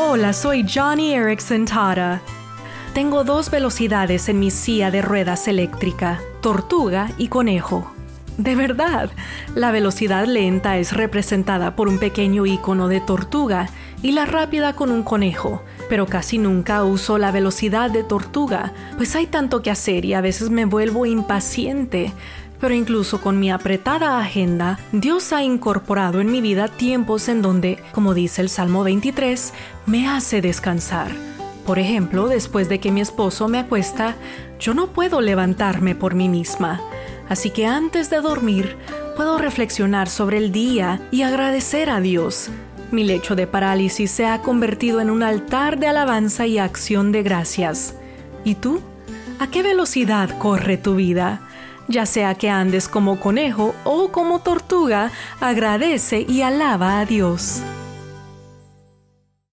Hola, soy Johnny Erickson Tara. Tengo dos velocidades en mi silla de ruedas eléctrica, tortuga y conejo. De verdad, la velocidad lenta es representada por un pequeño icono de tortuga y la rápida con un conejo, pero casi nunca uso la velocidad de tortuga, pues hay tanto que hacer y a veces me vuelvo impaciente. Pero incluso con mi apretada agenda, Dios ha incorporado en mi vida tiempos en donde, como dice el Salmo 23, me hace descansar. Por ejemplo, después de que mi esposo me acuesta, yo no puedo levantarme por mí misma. Así que antes de dormir, puedo reflexionar sobre el día y agradecer a Dios. Mi lecho de parálisis se ha convertido en un altar de alabanza y acción de gracias. ¿Y tú? ¿A qué velocidad corre tu vida? Ya sea que andes como conejo o como tortuga, agradece y alaba a Dios.